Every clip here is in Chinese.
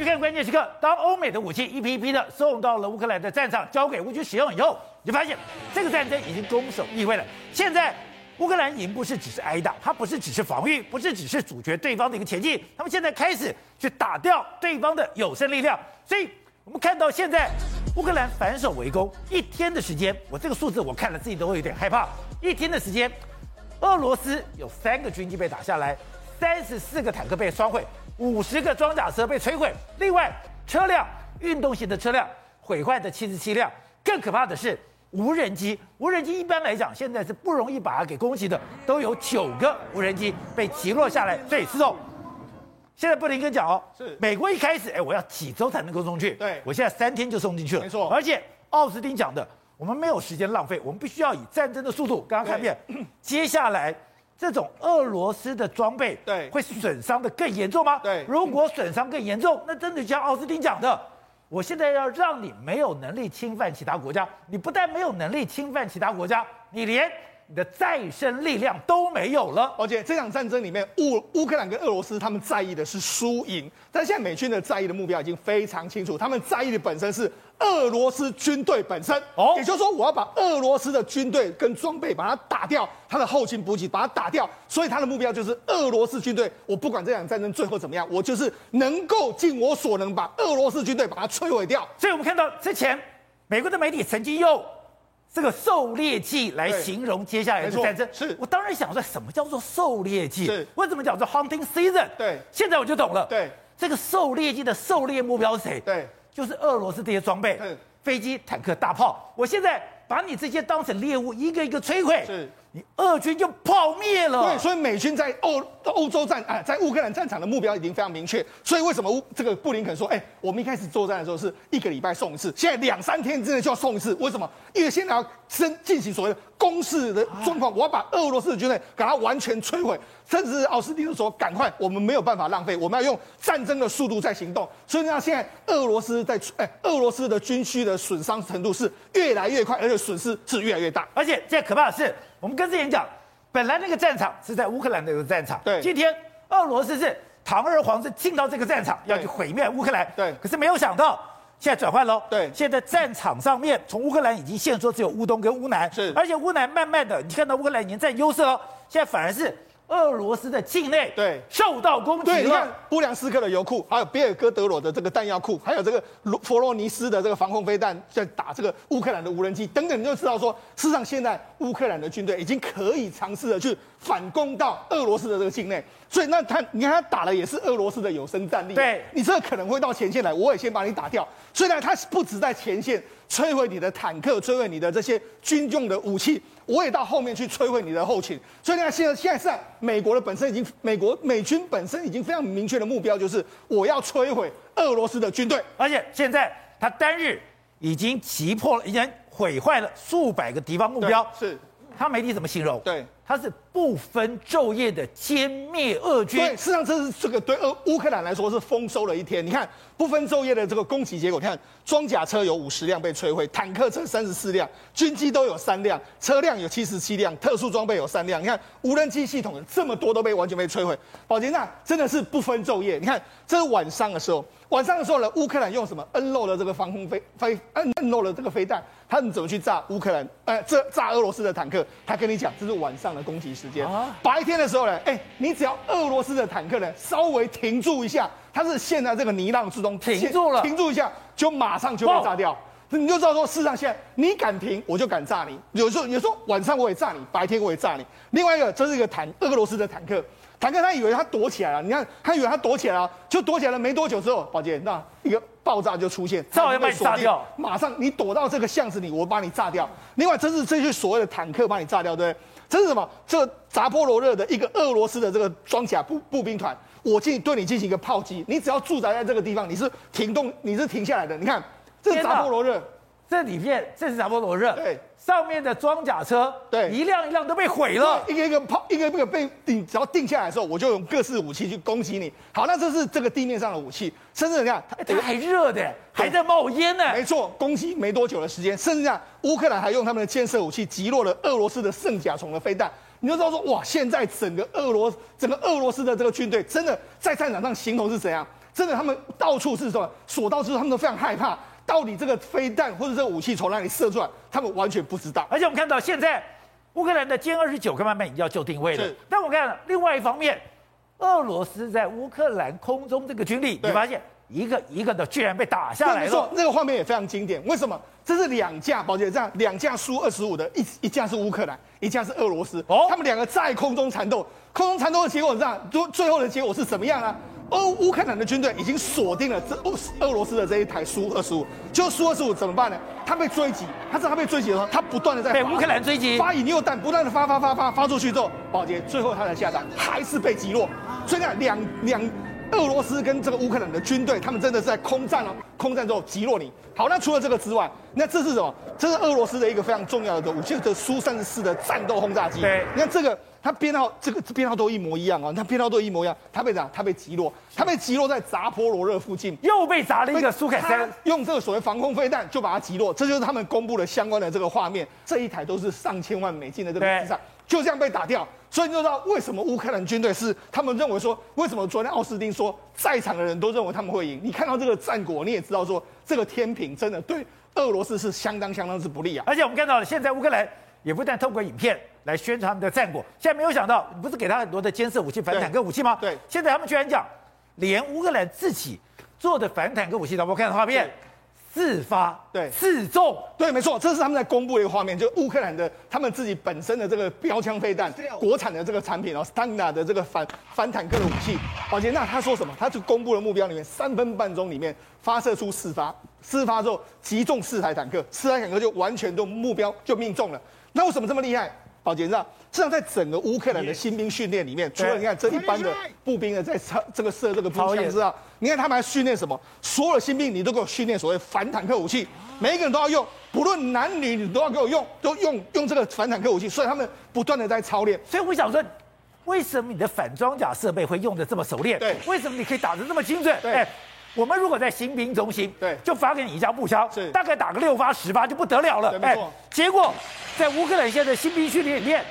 去看关键时刻，当欧美的武器一批一批的送到了乌克兰的战场，交给乌军使用以后，你就发现这个战争已经攻守易位了。现在乌克兰已经不是只是挨打，它不是只是防御，不是只是阻绝对方的一个前进，他们现在开始去打掉对方的有生力量。所以我们看到现在乌克兰反守为攻，一天的时间，我这个数字我看了自己都会有点害怕。一天的时间，俄罗斯有三个军机被打下来，三十四个坦克被烧毁。五十个装甲车被摧毁，另外车辆运动型的车辆毁坏的七十七辆，更可怕的是无人机。无人机一般来讲现在是不容易把它给攻击的，都有九个无人机被击落下来。所以，施总，现在布林肯讲哦，是美国一开始哎，我要几周才能够送去？对，我现在三天就送进去了，没错。而且奥斯汀讲的，我们没有时间浪费，我们必须要以战争的速度。刚刚看遍，接下来。这种俄罗斯的装备，对，会损伤的更严重吗？对，如果损伤更严重，那真的像奥斯汀讲的，我现在要让你没有能力侵犯其他国家，你不但没有能力侵犯其他国家，你连你的再生力量都没有了。而且这场战争里面，乌乌克兰跟俄罗斯他们在意的是输赢，但现在美军的在意的目标已经非常清楚，他们在意的本身是。俄罗斯军队本身，哦，也就是说，我要把俄罗斯的军队跟装备把它打掉，他的后勤补给把它打掉，所以他的目标就是俄罗斯军队。我不管这场战争最后怎么样，我就是能够尽我所能把俄罗斯军队把它摧毁掉。所以我们看到之前美国的媒体曾经用这个狩猎季来形容接下来的战争。是我当然想说，什么叫做狩猎季？是为什么叫做 hunting season？对，现在我就懂了。对，这个狩猎季的狩猎目标是谁？对。就是俄罗斯这些装备，飞机、坦克、大炮。我现在把你这些当成猎物，一个一个摧毁，是，你俄军就泡灭了。对，所以美军在欧欧洲战，啊，在乌克兰战场的目标已经非常明确。所以为什么乌这个布林肯说，哎，我们一开始作战的时候是一个礼拜送一次，现在两三天之内就要送一次？为什么？因为现在要真进行所谓的攻势的状况，我要把俄罗斯的军队给它完全摧毁。甚至奥斯汀就说：“赶快，我们没有办法浪费，我们要用战争的速度在行动。所以呢，现在俄罗斯在哎，俄罗斯的军区的损伤程度是越来越快，而且损失是越来越大。而且现在可怕的是，我们跟之前讲，本来那个战场是在乌克兰的一个战场，对，今天俄罗斯是堂而皇之进到这个战场，要去毁灭乌克兰，对。可是没有想到，现在转换喽，对，现在战场上面从乌克兰已经现说只有乌东跟乌南，是，而且乌南慢慢的，你看到乌克兰已经占优势了，现在反而是。”俄罗斯的境内对受到攻击，对，你看布良斯克的油库，还有比尔哥德罗的这个弹药库，还有这个佛罗尼斯的这个防空飞弹，在打这个乌克兰的无人机等等，你就知道说，事实上现在乌克兰的军队已经可以尝试的去反攻到俄罗斯的这个境内。所以那他，你看他打的也是俄罗斯的有生战力，对，你这可能会到前线来，我也先把你打掉。虽然他不止在前线摧毁你的坦克，摧毁你的这些军用的武器。我也到后面去摧毁你的后勤，所以呢，现在现在是在美国的本身已经，美国美军本身已经非常明确的目标，就是我要摧毁俄罗斯的军队，而且现在他单日已经击破了，已经毁坏了数百个敌方目标。是，他媒体怎么形容？对。它是不分昼夜的歼灭俄军。对，事实上这是这个对俄乌克兰来说是丰收了一天。你看不分昼夜的这个攻击结果，你看装甲车有五十辆被摧毁，坦克车三十四辆，军机都有三辆，车辆有七十七辆，特殊装备有三辆。你看无人机系统这么多都被完全被摧毁。保杰那真的是不分昼夜。你看这是晚上的时候，晚上的时候呢，乌克兰用什么 N 漏的这个防空飞飞 N 漏的这个飞弹，他们怎么去炸乌克兰？呃，这炸俄罗斯的坦克？他跟你讲这是晚上的。攻击时间，白天的时候呢，哎，你只要俄罗斯的坦克呢稍微停住一下，它是陷在这个泥浪之中，停住了，停住一下就马上就被炸掉，你就知道说，事实上现在你敢停，我就敢炸你。有时候有时候晚上我也炸你，白天我也炸你。另外一个，这是一个坦俄罗斯的坦克，坦克他以为他躲起来了，你看他以为他躲起来了，就躲起来了，没多久之后，宝杰那一个。爆炸就出现，正好要把你炸掉。马上你躲到这个巷子里，我把你炸掉。另外，这是这些所谓的坦克把你炸掉，对不对？这是什么？这个扎波罗热的一个俄罗斯的这个装甲步步兵团，我进对你进行一个炮击。你只要驻扎在这个地方，你是停动，你是停下来的。你看，这是扎波罗热。这里面这是扎波罗热，对，上面的装甲车，对，一辆一辆都被毁了，一个一个炮，一个一个被定，只要定下来的时候，我就用各式武器去攻击你。好，那这是这个地面上的武器，甚至你看，它还热的，还在冒烟呢。没错，攻击没多久的时间，甚至这样，乌克兰还用他们的建设武器击落了俄罗斯的圣甲虫的飞弹。你就知道说，哇，现在整个俄罗整个俄罗斯的这个军队，真的在战场上形容是怎样？真的他们到处是什么所到之处，他们都非常害怕。到底这个飞弹或者这个武器从哪里射出来，他们完全不知道。而且我们看到现在乌克兰的歼二十九慢慢已经要就定位了。但我看另外一方面，俄罗斯在乌克兰空中这个军力，你发现一个一个的居然被打下来了。那个画面也非常经典。为什么？这是两架，宝杰这样两架苏二十五的，一一架是乌克兰，一架是俄罗斯。哦。他们两个在空中缠斗，空中缠斗的结果是这样，最最后的结果是什么样呢？欧乌克兰的军队已经锁定了这俄俄罗斯的这一台苏二十五，就苏二十五怎么办呢？他被追击，他知道他被追击的时候，他不断的在被乌克兰追击，发引诱弹，不断的发发发发发出去之后，保洁最后他才下场还是被击落。所以呢，两两俄罗斯跟这个乌克兰的军队，他们真的是在空战哦，空战之后击落你。好，那除了这个之外，那这是什么？这是俄罗斯的一个非常重要的武器，的苏三十四的战斗轰炸机。对，你看这个。它编号这个编号都一模一样啊，它编号都一模一样。它被砸，它被击落，它被击落在扎波罗热附近，又被砸了一个苏凯三，用这个所谓防空飞弹就把它击落。这就是他们公布的相关的这个画面，这一台都是上千万美金的这个资产，就这样被打掉。所以你就知道为什么乌克兰军队是他们认为说，为什么昨天奥斯汀说在场的人都认为他们会赢？你看到这个战果，你也知道说这个天平真的对俄罗斯是相当相当之不利啊。而且我们看到了，现在乌克兰也不但透过影片。来宣传他们的战果。现在没有想到，不是给他很多的监视武器、反坦克武器吗？对。现在他们居然讲，连乌克兰自己做的反坦克武器，我们看画面，四发，对，四中，对，没错，这是他们在公布的一个画面，就乌克兰的他们自己本身的这个标枪飞弹，国产的这个产品哦，Stagna 的这个反反坦克的武器。宝杰，那他说什么？他就公布了目标里面，三分半钟里面发射出四发，四发之后击中四台坦克，四台坦克就完全都目标就命中了。那为什么这么厉害？宝杰，上，实际上在整个乌克兰的新兵训练里面，除了你看这一般的步兵的在操这个射这个步枪之外，你看他们还训练什么？所有的新兵你都给我训练所谓反坦克武器，每一个人都要用，不论男女你都要给我用，都用用这个反坦克武器，所以他们不断的在操练。所以我想说，为什么你的反装甲设备会用的这么熟练？对，为什么你可以打得这么精准？对。我们如果在新兵中心，对，就发给你一架步枪，是大概打个六发十发就不得了了。没错。结果在乌克兰现在新兵训练里面。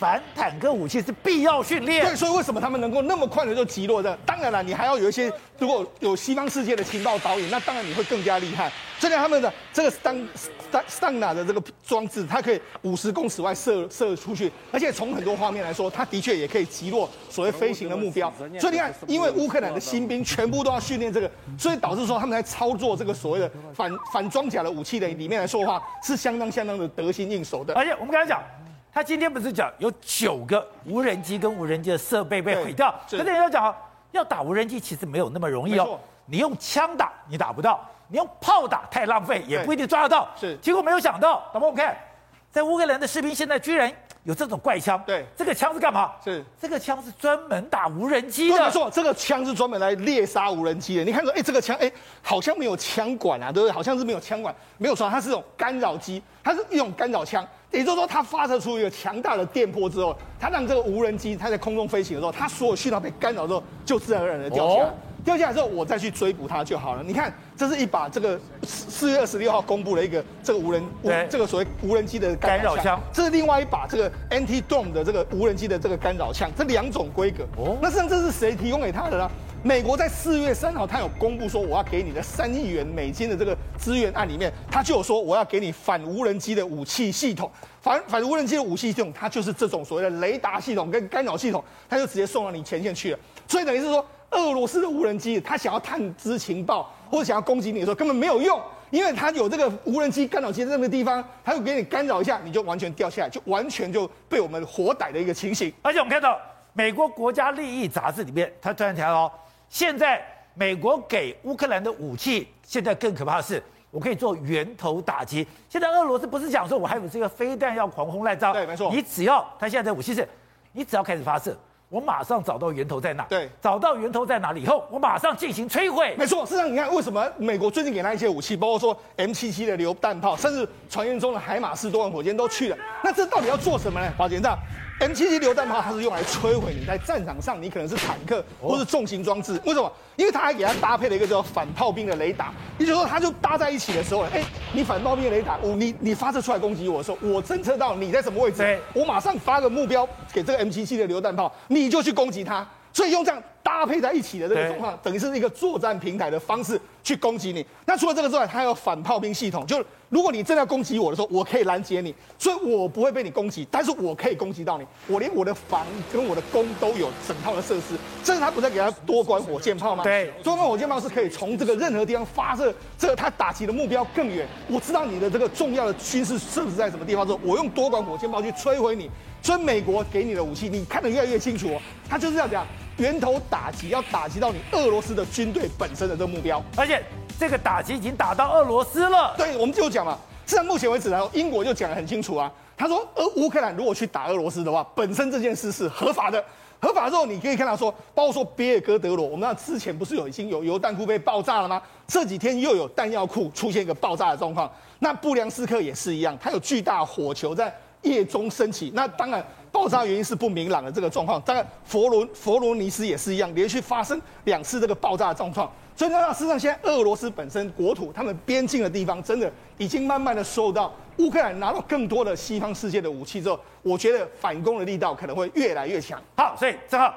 反坦克武器是必要训练，对，所以为什么他们能够那么快的就击落的？当然了，你还要有一些，如果有西方世界的情报导引，那当然你会更加厉害。这样他们的这个当当当拿的这个装置，它可以五十公尺外射射出去，而且从很多方面来说，它的确也可以击落所谓飞行的目标。所以你看，因为乌克兰的新兵全部都要训练这个，所以导致说他们在操作这个所谓的反反装甲的武器的里面来说的话，是相当相当的得心应手的。而且我们刚才讲。他今天不是讲有九个无人机跟无人机的设备被毁掉，可是人家讲要打无人机其实没有那么容易哦。你用枪打你打不到，你用炮打太浪费，也不一定抓得到。是，结果没有想到，那么我们看，在乌克兰的士兵现在居然有这种怪枪。对，这个枪是干嘛？是，这个枪是专门打无人机的。没错，这个枪是专门来猎杀无人机的。你看说，哎，这个枪，哎，好像没有枪管啊，对不对？好像是没有枪管，没有错，它是这种干扰机，它是一种干扰枪。也就是说，它发射出一个强大的电波之后，它让这个无人机它在空中飞行的时候，它所有讯号被干扰之后，就自然而然的掉下来。掉下来之后，我再去追捕它就好了。你看，这是一把这个四四月二十六号公布了一个这个无人无这个所谓无人机的干扰枪。这是另外一把这个 Anti-Drone 的这个无人机的这个干扰枪，这两种规格。哦，那实际上这是谁提供给他的呢？美国在四月三号，他有公布说，我要给你的三亿元美金的这个资源案里面，他就有说我要给你反无人机的武器系统，反反无人机的武器系统，它就是这种所谓的雷达系统跟干扰系统，它就直接送到你前线去了。所以等于是说，俄罗斯的无人机，它想要探知情报或者想要攻击你的时候，根本没有用，因为它有这个无人机干扰器在那个地方，它就给你干扰一下，你就完全掉下来，就完全就被我们活逮的一个情形。而且我们看到美国国家利益杂志里面，它突然提到哦。现在美国给乌克兰的武器，现在更可怕的是，我可以做源头打击。现在俄罗斯不是讲说我还有这个飞弹要狂轰滥炸？对，没错。你只要他现在的武器是，你只要开始发射。我马上找到源头在哪？对，找到源头在哪里以后，我马上进行摧毁。没错，事实上你看，为什么美国最近给他一些武器，包括说 M77 的榴弹炮，甚至传言中的海马斯多管火箭都去了。那这到底要做什么呢？华杰，这 M77 榴弹炮它是用来摧毁你在战场上，你可能是坦克或是重型装置。为什么？因为它还给它搭配了一个叫反炮兵的雷达。也就是说，它就搭在一起的时候，哎，你反炮兵雷达，哦，你你发射出来攻击我的时候，我侦测到你在什么位置，我马上发个目标给这个 M77 的榴弹炮，你就去攻击它。所以用这样搭配在一起的这个状况，等于是一个作战平台的方式去攻击你。那除了这个之外，它有反炮兵系统，就是。如果你真的要攻击我的时候，我可以拦截你，所以我不会被你攻击，但是我可以攻击到你。我连我的防跟我的攻都有整套的设施，这是他不再给他多管火箭炮吗？对，多管火箭炮是可以从这个任何地方发射，这个他打击的目标更远。我知道你的这个重要的军事设施在什么地方之后，我用多管火箭炮去摧毁你。所以美国给你的武器，你看得越来越清楚哦，他就是要讲源头打击，要打击到你俄罗斯的军队本身的这个目标，而且这个打击已经打到俄罗斯了。对，我们就讲嘛，至少目前为止呢，英国就讲得很清楚啊，他说，俄乌克兰如果去打俄罗斯的话，本身这件事是合法的，合法之后你可以看到说，包括说比尔哥德罗，我们那之前不是有已经有油弹库被爆炸了吗？这几天又有弹药库出现一个爆炸的状况，那布良斯克也是一样，它有巨大火球在。夜中升起，那当然爆炸原因是不明朗的这个状况。当然佛罗佛罗尼斯也是一样，连续发生两次这个爆炸的状况。所以呢，事实上现在俄罗斯本身国土，他们边境的地方，真的已经慢慢的受到乌克兰拿到更多的西方世界的武器之后，我觉得反攻的力道可能会越来越强。好，所以正好，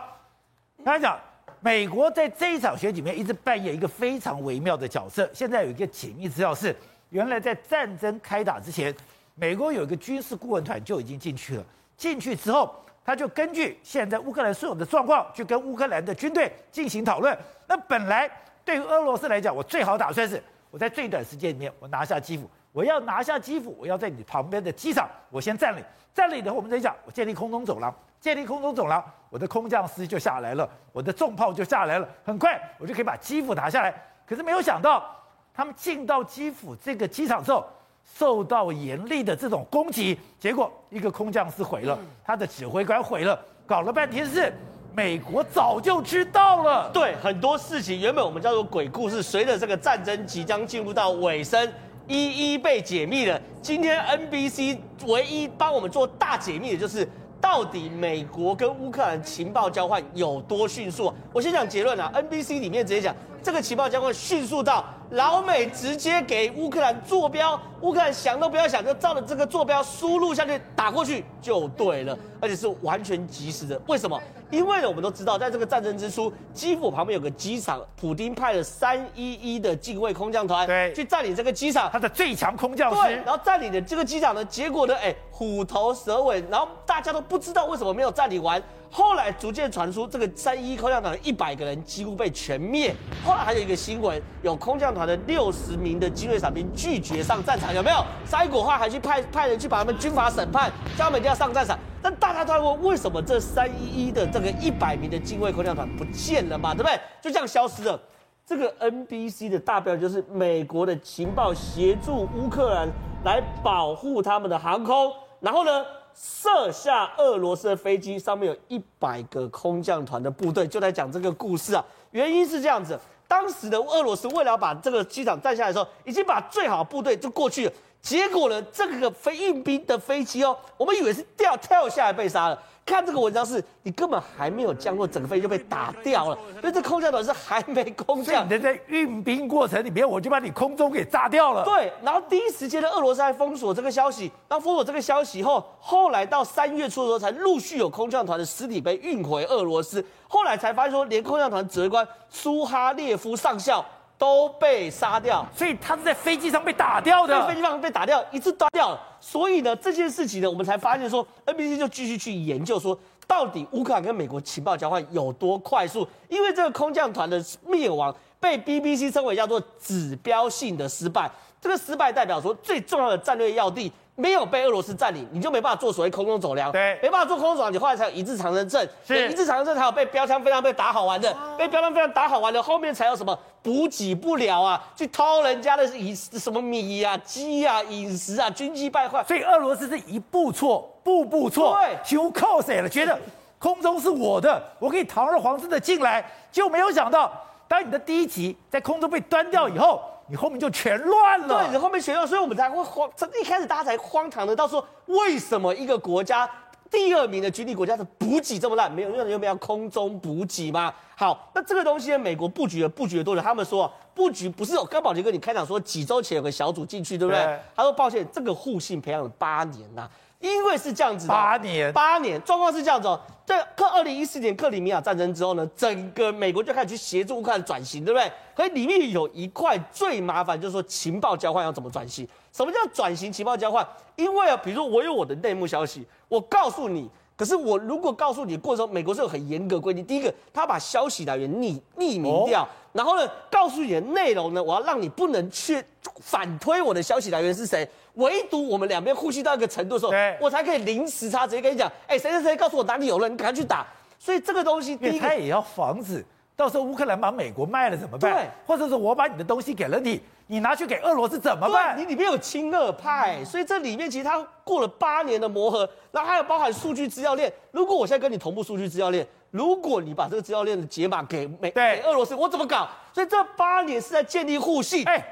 刚才讲美国在这一场选举里面一直扮演一个非常微妙的角色。现在有一个解密资料是，原来在战争开打之前。美国有一个军事顾问团就已经进去了，进去之后，他就根据现在乌克兰所有的状况，去跟乌克兰的军队进行讨论。那本来对于俄罗斯来讲，我最好打算是我在最短时间里面我拿下基辅，我要拿下基辅，我要在你旁边的机场我先占领，占领以后我们再讲，我建立空中走廊，建立空中走廊，我的空降师就下来了，我的重炮就下来了，很快我就可以把基辅拿下来。可是没有想到，他们进到基辅这个机场之后。受到严厉的这种攻击，结果一个空降师毁了，他的指挥官毁了，搞了半天是美国早就知道了。对，很多事情原本我们叫做鬼故事，随着这个战争即将进入到尾声，一一被解密了。今天 NBC 唯一帮我们做大解密的就是，到底美国跟乌克兰情报交换有多迅速？我先讲结论啊，NBC 里面直接讲。这个情报将会迅速到老美直接给乌克兰坐标，乌克兰想都不要想，就照着这个坐标输入下去打过去就对了，而且是完全及时的。为什么？因为呢，我们都知道，在这个战争之初，基辅旁边有个机场，普丁派了三一一的近卫空降团，对，去占领这个机场，他的最强空降师，对，然后占领的这个机场呢，结果呢，哎，虎头蛇尾，然后大家都不知道为什么没有占领完。后来逐渐传出，这个三一空降团的一百个人几乎被全灭。后来还有一个新闻，有空降团的六十名的精锐伞兵拒绝上战场，有没有？沙伊古话还去派派人去把他们军法审判，叫他们一定要上战场。但大家都在问，为什么这三一一的这个一百名的精锐空降团不见了嘛？对不对？就这样消失了。这个 NBC 的大标就是美国的情报协助乌克兰来保护他们的航空，然后呢？射下俄罗斯的飞机，上面有一百个空降团的部队，就在讲这个故事啊。原因是这样子，当时的俄罗斯为了把这个机场占下来的时候，已经把最好的部队就过去了。结果呢，这个飞运兵的飞机哦，我们以为是掉跳下来被杀了。看这个文章是，你根本还没有降落，整个飞机就被打掉了。所以这空降团是还没空降，你在运兵过程里面，我就把你空中给炸掉了。对，然后第一时间的俄罗斯还封锁这个消息。那封锁这个消息后，后来到三月初的时候，才陆续有空降团的尸体被运回俄罗斯。后来才发现说，连空降团指挥官苏哈列夫上校。都被杀掉，所以他是在飞机上被打掉的。在飞机上被打掉，一次断掉了。所以呢，这件事情呢，我们才发现说，NBC 就继续去研究说，到底乌克兰跟美国情报交换有多快速？因为这个空降团的灭亡被 BBC 称为叫做指标性的失败。这个失败代表说，最重要的战略要地。没有被俄罗斯占领，你就没办法做所谓空中走廊。对，没办法做空中走廊，你后来才有一字长征阵。是，一字长征阵才有被标枪飞弹被打好玩的，啊、被标枪飞弹打好玩的，后面才有什么补给不了啊，去偷人家的饮什么米啊、鸡啊、饮食啊，军机败坏。所以俄罗斯是一步错，步步错，对，求靠谁了？觉得空中是我的，我可以堂而皇之的进来，就没有想到，当你的第一级在空中被端掉以后。你后面就全乱了，对，你后面全乱，所以我们才会慌。这一开始大家才荒唐的，到说为什么一个国家第二名的军力国家的补给这么烂？没有，因为没有空中补给吗？好，那这个东西呢，美国布局了布局了多久？他们说布局不是有刚宝杰哥你开场说几周前有个小组进去，对不对？他说抱歉，这个互信培养了八年呐、因为是这样子，八年，八年，状况是这样子哦。在克二零一四年克里米亚战争之后呢，整个美国就开始去协助乌克兰转型，对不对？可是里面有一块最麻烦，就是说情报交换要怎么转型？什么叫转型情报交换？因为啊，比如说我有我的内幕消息，我告诉你。可是我如果告诉你过程中，美国是有很严格规定。第一个，他把消息来源匿匿名掉，然后呢，告诉你的内容呢，我要让你不能去反推我的消息来源是谁。唯独我们两边互信到一个程度的时候，我才可以零时差直接跟你讲，哎，谁谁谁告诉我哪里有了，你赶快去打。所以这个东西，第一个他也要防止。到时候乌克兰把美国卖了怎么办？对，或者是我把你的东西给了你，你拿去给俄罗斯怎么办？你里面有亲俄派，所以这里面其实它过了八年的磨合，然后还有包含数据资料链。如果我现在跟你同步数据资料链，如果你把这个资料链的解码给美对给俄罗斯，我怎么搞？所以这八年是在建立互信。哎，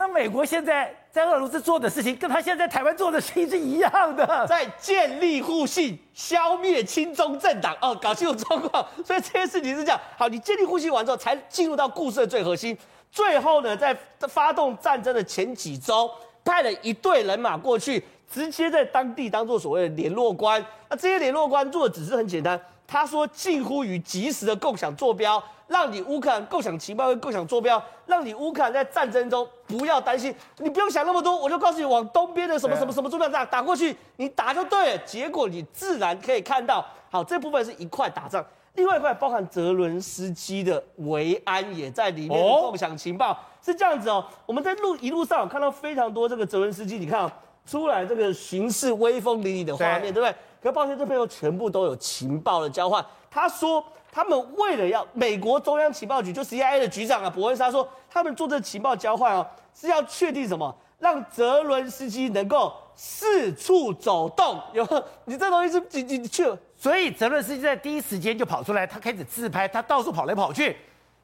那美国现在在俄罗斯做的事情，跟他现在在台湾做的事情是一样的，在建立互信。消灭亲中政党哦，搞清楚状况，所以这件事情是这样。好，你建立互信完之后，才进入到故事的最核心。最后呢，在发动战争的前几周，派了一队人马过去，直接在当地当做所谓的联络官。那这些联络官做的只是很简单，他说近乎于即时的共享坐标。让你乌克兰共享情报跟共享坐标，让你乌克兰在战争中不要担心，你不用想那么多，我就告诉你往东边的什么什么什么坐标站打过去，你打就对了。结果你自然可以看到，好，这部分是一块打仗，另外一块包含泽伦斯基的维安也在里面共享情报，是这样子哦。我们在路一路上看到非常多这个泽伦斯基，你看啊，出来这个巡视威风凛凛的画面，对不对？可抱歉，这边有全部都有情报的交换。他说。他们为了要美国中央情报局，就 CIA 的局长啊，伯恩沙说，他们做这情报交换哦，是要确定什么？让泽伦斯基能够四处走动。有你这东西是你你去了，所以泽伦斯基在第一时间就跑出来，他开始自拍，他到处跑来跑去。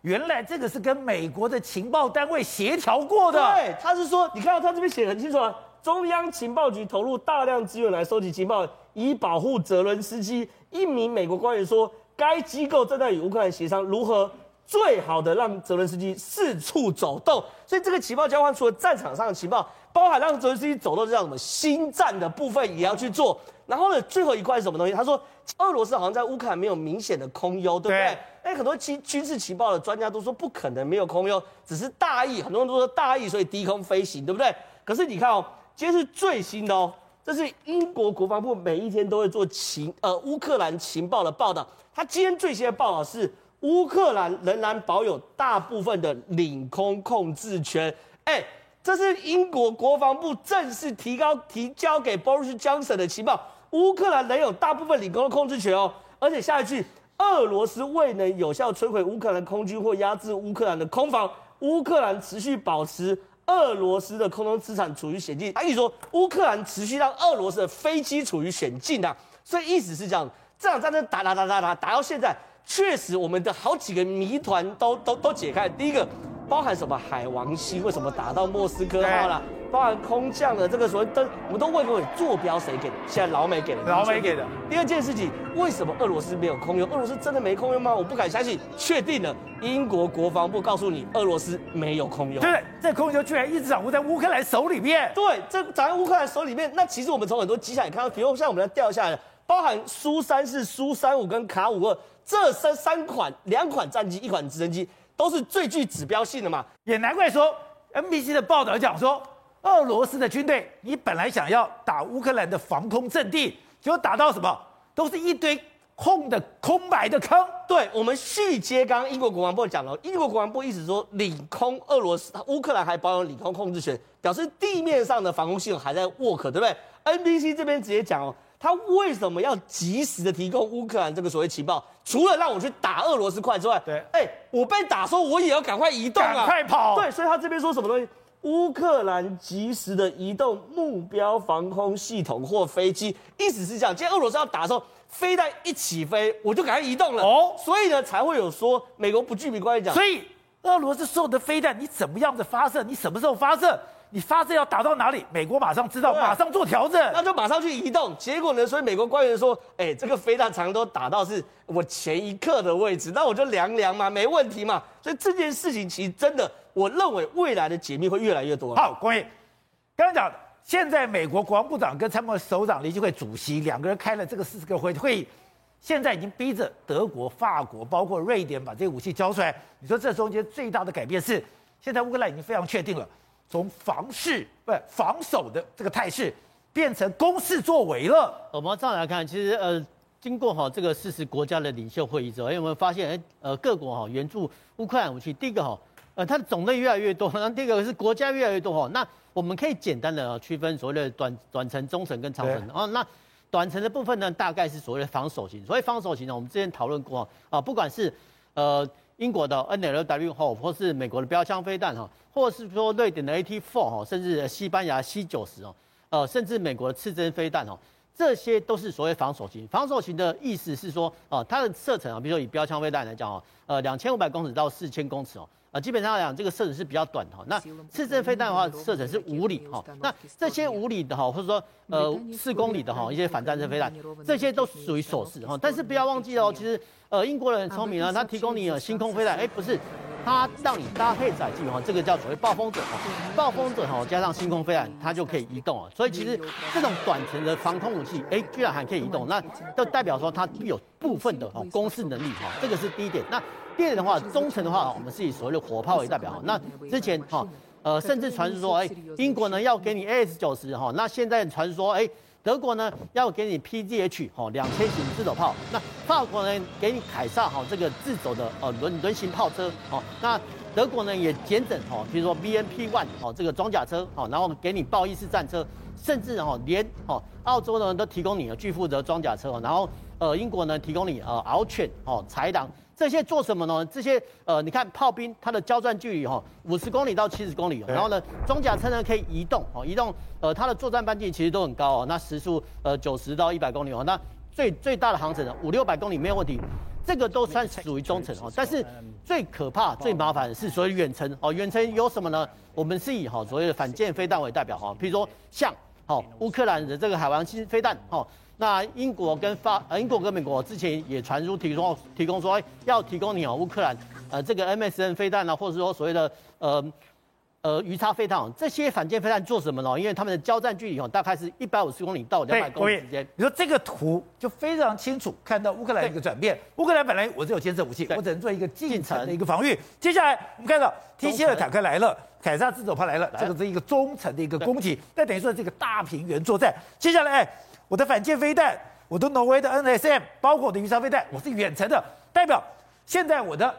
原来这个是跟美国的情报单位协调过的。对，他是说，你看到他这边写得很清楚啊，中央情报局投入大量资源来收集情报，以保护泽伦斯基。一名美国官员说。该机构正在与乌克兰协商如何最好的让泽伦斯基四处走动，所以这个情报交换除了战场上的情报，包含让泽伦斯基走动，这叫什么？心战的部分也要去做。然后呢，最后一块是什么东西？他说，俄罗斯好像在乌克兰没有明显的空优，对不对？哎对，很多军军事情报的专家都说不可能没有空优，只是大意。很多人都说大意，所以低空飞行，对不对？可是你看哦，今天是最新的哦，这是英国国防部每一天都会做情呃乌克兰情报的报道。他今天最新的报道是，乌克兰仍然保有大部分的领空控制权。哎，这是英国国防部正式提高提交给 Boris Johnson 的情报，乌克兰仍有大部分领空的控制权哦。而且下一句，俄罗斯未能有效摧毁乌克兰空军或压制乌克兰的空防，乌克兰持续保持俄罗斯的空中资产处于险境。他意思说，乌克兰持续让俄罗斯的飞机处于险境啊。所以意思是这样。这场战争打打打打打打到现在，确实我们的好几个谜团都都都解开。第一个，包含什么海王星为什么打到莫斯科号了？包含空降的这个所谓灯，我们都问过你坐标谁给的？现在老美给的。老美给的。第二件事情，为什么俄罗斯没有空优？俄罗斯真的没空优吗？我不敢相信。确定了，英国国防部告诉你，俄罗斯没有空优。对，这空优居然一直掌握在乌克兰手里面。对，这掌握在乌克兰手里面。那其实我们从很多迹象也看到，比如像我们要掉下来。包含苏三四、苏三五跟卡五二这三三款，两款战机，一款直升机，都是最具指标性的嘛。也难怪说，NBC 的报道讲说，俄罗斯的军队，你本来想要打乌克兰的防空阵地，结果打到什么，都是一堆空的空白的坑。对，我们续接刚刚英国国防部讲了，英国国防部一直说，领空俄罗斯乌克兰还保有领空控制权，表示地面上的防空系统还在 work，对不对？NBC 这边直接讲哦。他为什么要及时的提供乌克兰这个所谓情报？除了让我去打俄罗斯快之外，对，哎，我被打说我也要赶快移动啊，赶快跑。对，所以他这边说什么东西？乌克兰及时的移动目标防空系统或飞机，意思是这样。今天俄罗斯要打的时候，飞弹一起飞，我就赶快移动了。哦，所以呢，才会有说美国不具名关系讲，所以俄罗斯所有的飞弹，你怎么样的发射？你什么时候发射？你发射要打到哪里？美国马上知道，啊、马上做调整，那就马上去移动。结果呢？所以美国官员说：“哎、欸，这个飞弹常常都打到是我前一刻的位置，那我就量量嘛，没问题嘛。”所以这件事情其实真的，我认为未来的解密会越来越多。好，关于刚刚讲的，现在美国国防部长跟参谋首长联席会主席两个人开了这个四十个会会议，现在已经逼着德国、法国，包括瑞典把这些武器交出来。你说这中间最大的改变是，现在乌克兰已经非常确定了，从防势不防守的这个态势，变成攻势作为了。我们这样来看，其实呃，经过哈这个四十国家的领袖会议之后，哎，我们发现哎呃各国哈援助乌克兰武器，第一个哈呃它的种类越来越多，然后第二个是国家越来越多哈。那我们可以简单的区分所谓的短短程、中程跟长程哦，那。短程的部分呢，大概是所谓的防守型。所谓防守型呢，我们之前讨论过啊，不管是呃英国的 NLW 哈，或是美国的标枪飞弹哈，或是说瑞典的 AT4 哈，甚至西班牙 C 九十哦，呃，甚至美国的刺针飞弹哦，这些都是所谓防守型。防守型的意思是说，哦，它的射程啊，比如说以标枪飞弹来讲哦，呃，两千五百公尺到四千公尺哦。啊，基本上来讲，这个射程是比较短的。那刺针飞弹的话，射程是五里哈。那这些五里的哈，或者说呃四公里的哈，一些反战车飞弹，这些都属于守势哈。但是不要忘记哦，其实呃英国人很聪明啊，他提供你呃星空飞弹，哎不是，他让你搭配载具哈，这个叫所谓暴风者哈，暴风者哈加上星空飞弹，它就可以移动啊。所以其实这种短程的防空武器，哎居然还可以移动，那就代表说它具有部分的哦攻势能力哈，这个是第一点。那第二的话，中程的话，我们是以所谓的火炮为代表哈。那之前哈，呃，甚至传说，哎，英国呢要给你 AS 九十哈，那现在传说，哎，德国呢要给你 PZH 哈两千型自走炮，那法国呢给你凯撒哈这个自走的呃轮轮型炮车，哦，那德国呢也减整哈，比如说 BMP One 哦这个装甲车，好，然后给你豹一式战车，甚至哈连哦澳洲呢都提供你巨负责装甲车，然后呃英国呢提供你呃獒犬哦豺狼。这些做什么呢？这些呃，你看炮兵它的交战距离哈，五十公里到七十公里，然后呢，装甲车呢可以移动哦，移动呃，它的作战半径其实都很高哦，那时速呃九十到一百公里哦，那最最大的航程呢五六百公里没有问题，这个都算属于中程哦。但是最可怕、最麻烦的是所谓远程哦，远程有什么呢？我们是以哈所谓的反舰飞弹为代表哈，比如说像好乌克兰的这个海王星飞弹哦。那英国跟法呃，英国跟美国之前也传出提供提供说，要提供你哦乌克兰呃这个 MSN 飞弹啊，或者说所谓的呃呃鱼叉飞弹，这些反舰飞弹做什么呢？因为他们的交战距离哦大概是一百五十公里到两百公里之间。你说这个图就非常清楚，看到乌克兰一个转变。乌克兰本来我只有监测武器，我只能做一个近程的一个防御。接下来我们看到 T 七二坦克来了，凯撒自走炮来了，这个是一个中程的一个攻击。但等于说这个大平原作战。接下来。我的反舰飞弹，我的挪威的 NSM，包括我的鱼叉飞弹，我是远程的，代表现在我的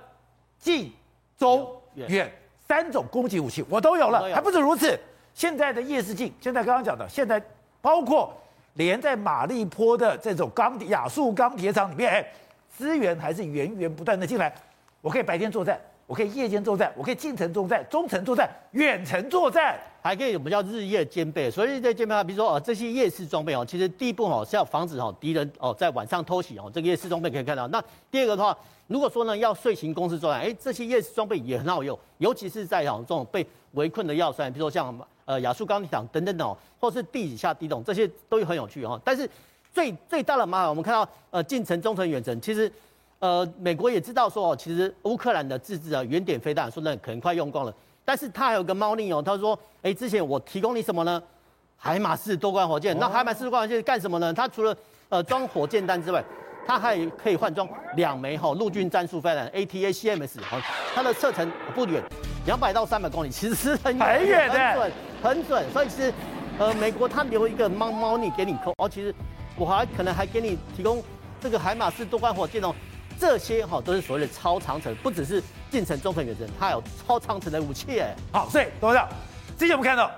近、中、远三种攻击武器我都有了，还不止如此。现在的夜视镜，现在刚刚讲的，现在包括连在马利坡的这种钢铁亚速钢铁厂里面，哎，资源还是源源不断的进来，我可以白天作战。我可以夜间作战，我可以近程作战、中程作战、远程作战，还可以我们叫日夜兼备。所以日夜兼备啊，比如说哦，这些夜视装备哦，其实第一步哦是要防止哦敌人哦在晚上偷袭哦，这个夜视装备可以看到。那第二个的话，如果说呢要遂行攻势作战，哎，这些夜视装备也很好用，尤其是在哦这种被围困的要塞，比如说像呃亚速钢铁厂等等等哦，或是地底下地洞，这些都很有趣哈。但是最最大的麻烦，我们看到呃近程、中程、远程，其实。呃，美国也知道说哦，其实乌克兰的自制的远点飞弹说那可能快用光了，但是他还有个猫腻哦，他说，哎，之前我提供你什么呢？海马式多管火箭，那海马式多管火箭干什么呢？它除了呃装火箭弹之外，它还可以换装两枚哈陆军战术飞弹 ATACMS，好，它的射程不远，两百到三百公里，其实是很远很远的，很准，很准。所以其实呃，美国他留一个猫猫腻给你扣，哦，其实我还可能还给你提供这个海马式多管火箭哦。这些哈都是所谓的超长程，不只是近程、中程、远程，它有超长程的武器哎。好，所以董事长，之前我们看到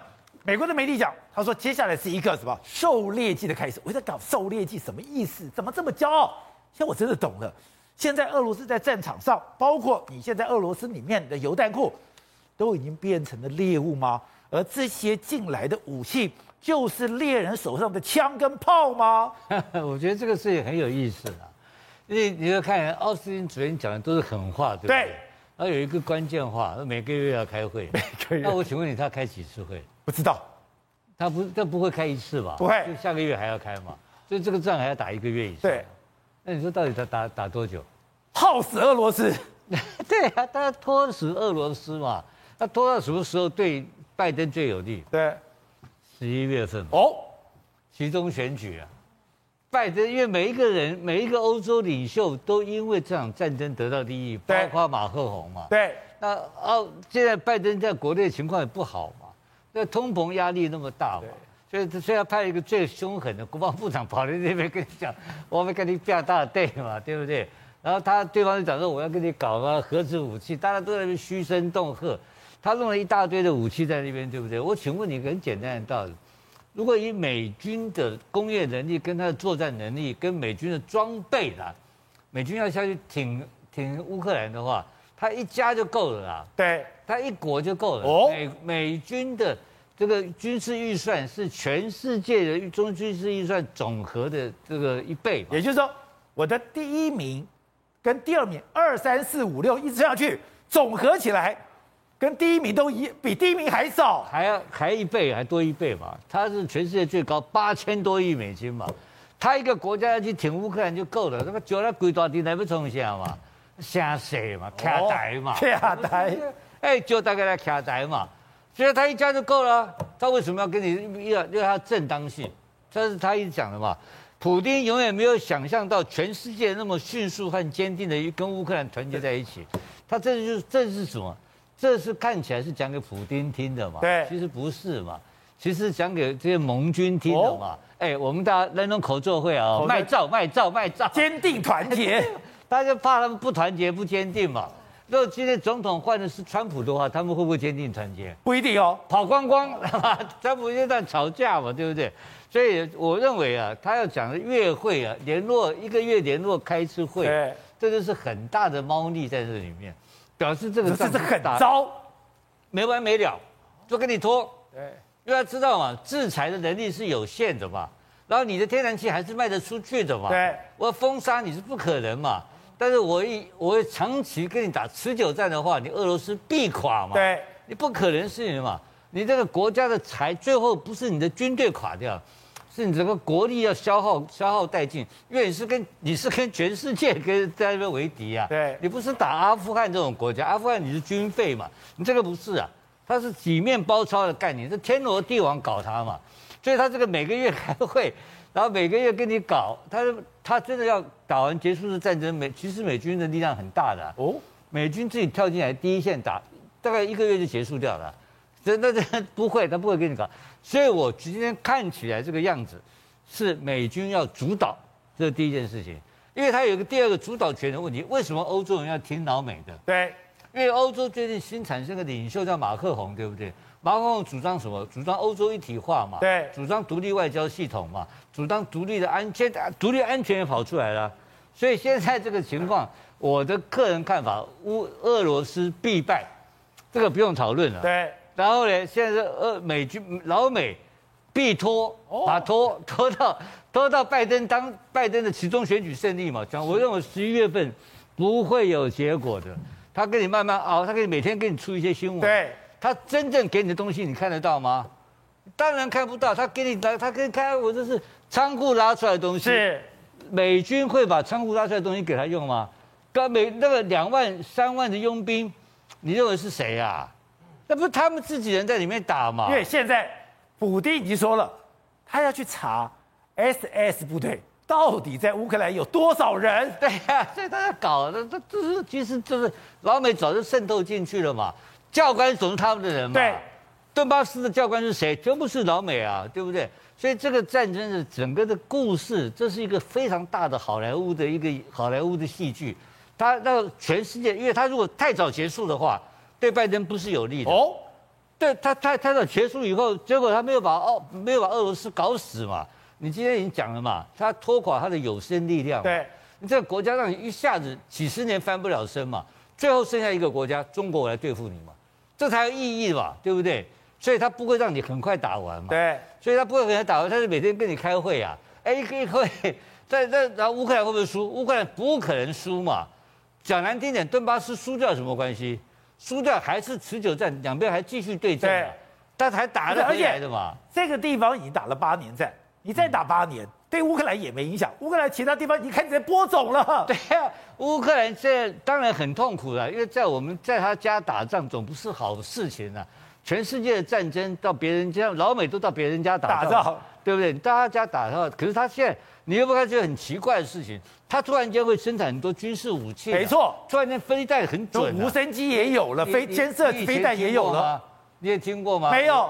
美国的媒体讲，他说接下来是一个什么狩猎季的开始。我在搞狩猎季什么意思？怎么这么骄傲？现在我真的懂了。现在俄罗斯在战场上，包括你现在俄罗斯里面的油弹库，都已经变成了猎物吗？而这些进来的武器，就是猎人手上的枪跟炮吗？我觉得这个事情很有意思啊。因为你要看奥斯汀主任讲的都是狠话，对不对？对。然后有一个关键话，每个月要开会。每个月。那我请问你，他开几次会？不知道。他不，他不会开一次吧？不会。就下个月还要开嘛？所以这个仗还要打一个月以上。对。那你说到底他打打多久？耗死俄罗斯。对啊，他拖死俄罗斯嘛？他拖到什么时候对拜登最有利？对。十一月份。哦。其中选举啊。拜登，因为每一个人，每一个欧洲领袖都因为这场战争得到利益，包括马克宏嘛。对。那哦，现在拜登在国内情况也不好嘛，那通膨压力那么大嘛，所以所以要派一个最凶狠的国防部长跑到那边跟你讲，我们跟你表大对嘛，对不对？然后他对方就讲说我要跟你搞个核子武器，大家都在那边嘘声动喝，他弄了一大堆的武器在那边，对不对？我请问你一个很简单的道理。如果以美军的工业能力跟他的作战能力跟美军的装备啦，美军要下去挺挺乌克兰的话，他一家就够了啦。对，他一国就够了。哦，美美军的这个军事预算是全世界的中军事预算总和的这个一倍嘛。也就是说，我的第一名跟第二名二三四五六一直下去，总合起来。跟第一名都一比第一名还少，还要还一倍，还多一倍嘛？他是全世界最高八千多亿美金嘛？他一个国家要去挺乌克兰就够了，那么叫他鬼大地来不冲下嘛？下谁嘛？卡台嘛？卡台，哎，就大概来卡台嘛？所以他一家就够了。他为什么要跟你要要他正当性？这是他一直讲的嘛？普京永远没有想象到全世界那么迅速和坚定的跟乌克兰团结在一起。他这就是这是什么？这是看起来是讲给普丁听的嘛？对，其实不是嘛，其实讲给这些盟军听的嘛。哎、哦，我们大家那种口奏会啊，卖照卖照卖照，坚定团结，大家怕他们不团结不坚定嘛。如果今天总统换的是川普的话，他们会不会坚定团结？不一定哦，跑光光，川普现在吵架嘛，对不对？所以我认为啊，他要讲的月会啊，联络一个月联络开一次会，对，这就是很大的猫腻在这里面。表示这个这是很糟，没完没了，就跟你拖。对，因为要知道嘛，制裁的能力是有限的嘛，然后你的天然气还是卖得出去的嘛。对，我要封杀你是不可能嘛。但是我一我会长期跟你打持久战的话，你俄罗斯必垮嘛。对，你不可能是你嘛，你这个国家的财最后不是你的军队垮掉。是你整个国力要消耗消耗殆尽，因为你是跟你是跟全世界跟在那边为敌啊。对，你不是打阿富汗这种国家，阿富汗你是军费嘛，你这个不是啊，它是几面包抄的概念，是天罗地网搞它嘛，所以他这个每个月开会，然后每个月跟你搞，他他真的要打完结束的战争，美其实美军的力量很大的、啊、哦，美军自己跳进来第一线打，大概一个月就结束掉了。这那这不会，他不会跟你搞，所以我今天看起来这个样子，是美军要主导，这是第一件事情，因为它有一个第二个主导权的问题。为什么欧洲人要听老美的？对，因为欧洲最近新产生个领袖叫马克宏，对不对？马克宏主张什么？主张欧洲一体化嘛，对，主张独立外交系统嘛，主张独立的安全，独立安全也跑出来了。所以现在这个情况，我的个人看法，乌俄罗斯必败，这个不用讨论了。对。然后呢？现在是呃美军老美必拖，把拖拖到拖到拜登当拜登的其中选举胜利嘛？讲我认为十一月份不会有结果的。他跟你慢慢熬，他可以每天给你出一些新闻。对，他真正给你的东西你看得到吗？当然看不到。他给你他给你看，我这是仓库拉出来的东西。是，美军会把仓库拉出来的东西给他用吗？刚美那个两万三万的佣兵，你认为是谁呀、啊？那不是他们自己人在里面打吗？因为现在普丁已经说了，他要去查 SS 部队到底在乌克兰有多少人。对呀、啊，所以他在搞，这这这是其实就是老美早就渗透进去了嘛。教官总是他们的人嘛。对，顿巴斯的教官是谁？全部是老美啊，对不对？所以这个战争的整个的故事，这是一个非常大的好莱坞的一个好莱坞的戏剧。他让全世界，因为他如果太早结束的话。对拜登不是有利的哦，对他太太早结束以后，结果他没有把奥没有把俄罗斯搞死嘛？你今天已经讲了嘛？他拖垮他的有生力量，对，你这个国家让你一下子几十年翻不了身嘛，最后剩下一个国家中国我来对付你嘛，这才有意义嘛，对不对？所以他不会让你很快打完嘛，对，所以他不会很快打完，他是每天跟你开会啊，哎，一开会，在在然后乌克兰会不会输？乌克兰不可能输嘛，讲难听点，顿巴斯输掉有什么关系？输掉还是持久战，两边还继续对战，对，但还打得回来的嘛。这个地方已经打了八年战，你再打八年，嗯、对乌克兰也没影响。乌克兰其他地方已经开始在播种了。对呀、啊，乌克兰现在当然很痛苦了，因为在我们在他家打仗总不是好事情啊。全世界的战争到别人家，老美都到别人家打仗，打仗对不对？到他家打仗，可是他现在你又不看，觉得很奇怪的事情，他突然间会生产很多军事武器，没错，突然间飞弹很准、啊，无人机也有了，飞监测飞弹也有了，你也听过吗？没有。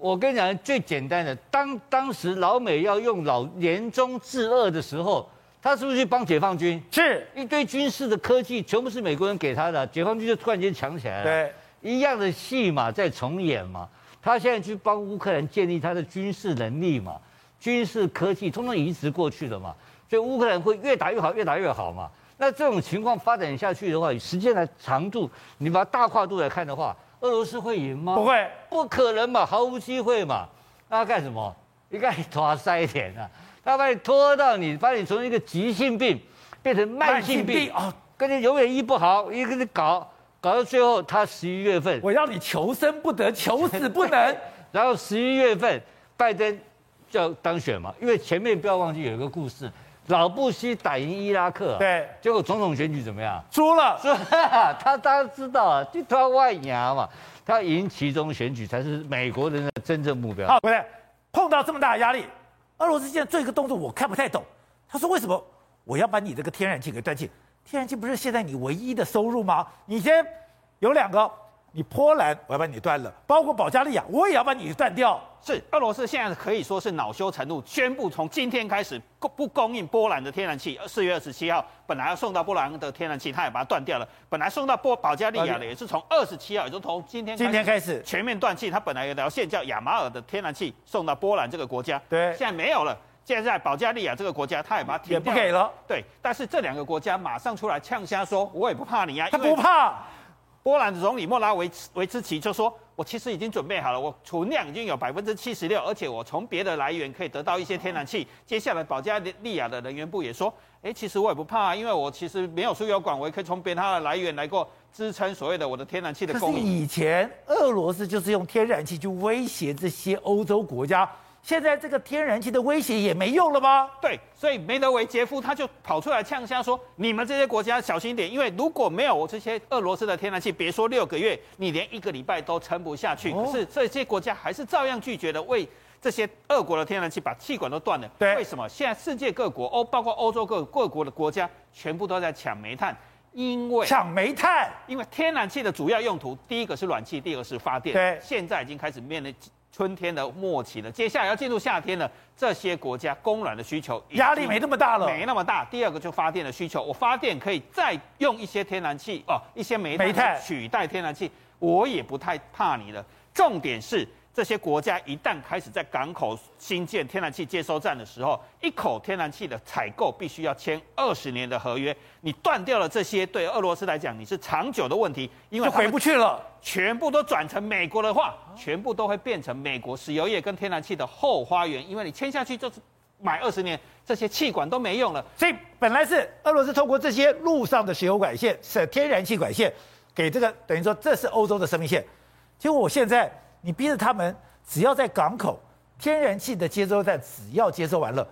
我跟你讲最简单的，当当时老美要用老年终治恶的时候，他是不是去帮解放军？是一堆军事的科技全部是美国人给他的，解放军就突然间强起来了。对，一样的戏码在重演嘛。他现在去帮乌克兰建立他的军事能力嘛，军事科技通通移植过去的嘛，所以乌克兰会越打越好，越打越好嘛。那这种情况发展下去的话，以时间来长度，你把大跨度来看的话。俄罗斯会赢吗？不会，不可能嘛，毫无机会嘛。那他干什么？你看你拖塞一点啊，他把你拖到你，把你从一个急性病变成慢性病哦，跟你永远医不好，一个你搞搞到最后，他十一月份，我要你求生不得，求死不能。然后十一月份，拜登就要当选嘛，因为前面不要忘记有一个故事。老布希打赢伊拉克，对，结果总统选举怎么样？输了，输了。他当然知道啊，就他外牙嘛，他赢其中选举才是美国人的真正目标。好，对，碰到这么大的压力，俄罗斯现在做一个动作，我看不太懂。他说：“为什么我要把你这个天然气给断气？天然气不是现在你唯一的收入吗？你先有两个。”你波兰，我要把你断了；包括保加利亚，我也要把你断掉。是俄罗斯现在可以说是恼羞成怒，宣布从今天开始供不供应波兰的天然气。四月二十七号本来要送到波兰的天然气，他也把它断掉了。本来送到波保加利亚的也是从二十七号，也就从今天今天开始全面断气。他本来有条线叫亚马尔的天然气送到波兰这个国家，对，现在没有了。现在在保加利亚这个国家，他也把它停掉，也不给了。对，但是这两个国家马上出来呛声说：“我也不怕你啊，他不怕。”波兰的总理莫拉维维茨奇就说：“我其实已经准备好了，我储量已经有百分之七十六，而且我从别的来源可以得到一些天然气。接下来，保加利亚的能源部也说：，哎，其实我也不怕，因为我其实没有输油管，我也可以从别他的来源来过支撑所谓的我的天然气的供应。以前俄罗斯就是用天然气去威胁这些欧洲国家。”现在这个天然气的威胁也没用了吗？对，所以梅德韦杰夫他就跑出来呛声说：“你们这些国家小心一点，因为如果没有我这些俄罗斯的天然气，别说六个月，你连一个礼拜都撑不下去。哦、可是这些国家还是照样拒绝的为这些俄国的天然气把气管都断了。对，为什么？现在世界各国欧包括欧洲各各国的国家全部都在抢煤炭，因为抢煤炭，因为天然气的主要用途，第一个是暖气，第二个是发电。对，现在已经开始面临。春天的末期了，接下来要进入夏天了。这些国家供暖的需求压力没那么大了，没那么大。第二个就发电的需求，我发电可以再用一些天然气哦，一些煤炭取代天然气，我也不太怕你了。重点是。这些国家一旦开始在港口新建天然气接收站的时候，一口天然气的采购必须要签二十年的合约。你断掉了这些，对俄罗斯来讲，你是长久的问题，因为回不去了。全部都转成美国的话，全部都会变成美国石油业跟天然气的后花园。因为你签下去就是买二十年，这些气管都没用了。所以本来是俄罗斯透过这些路上的石油管线、是天然气管线，给这个等于说这是欧洲的生命线。结果我现在。你逼着他们，只要在港口天然气的接收站，只要接收完了，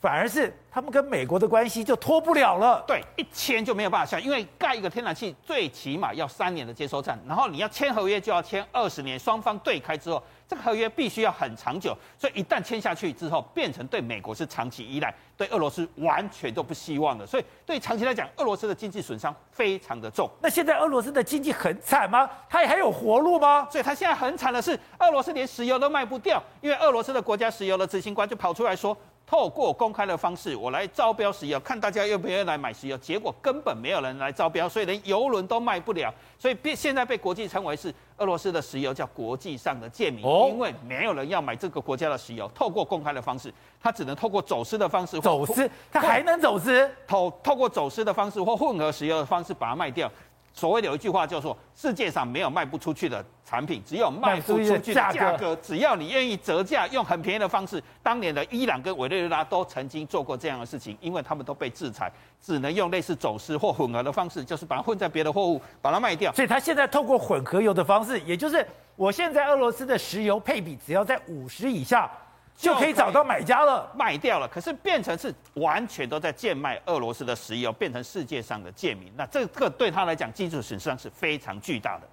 反而是他们跟美国的关系就脱不了了。对，一签就没有办法下，因为盖一个天然气最起码要三年的接收站，然后你要签合约就要签二十年，双方对开之后。这个合约必须要很长久，所以一旦签下去之后，变成对美国是长期依赖，对俄罗斯完全都不希望的。所以对长期来讲，俄罗斯的经济损伤非常的重。那现在俄罗斯的经济很惨吗？它也还有活路吗？所以它现在很惨的是，俄罗斯连石油都卖不掉，因为俄罗斯的国家石油的执行官就跑出来说。透过公开的方式，我来招标石油，看大家愿不愿意来买石油。结果根本没有人来招标，所以连油轮都卖不了。所以变现在被国际称为是俄罗斯的石油叫国际上的贱民，因为没有人要买这个国家的石油。透过公开的方式，他只能透过走私的方式，走私，他还能走私，透透过走私的方式或混合石油的方式把它卖掉。所谓的有一句话叫做“世界上没有卖不出去的产品，只有卖不出去的价格”。只要你愿意折价，用很便宜的方式。当年的伊朗跟委内瑞拉都曾经做过这样的事情，因为他们都被制裁，只能用类似走私或混合的方式，就是把它混在别的货物，把它卖掉。所以，他现在透过混合油的方式，也就是我现在俄罗斯的石油配比只要在五十以下，就可以找到买家了。卖掉了，可是变成是完全都在贱卖俄罗斯的石油，变成世界上的贱民。那这个对他来讲，经济损伤是非常巨大的。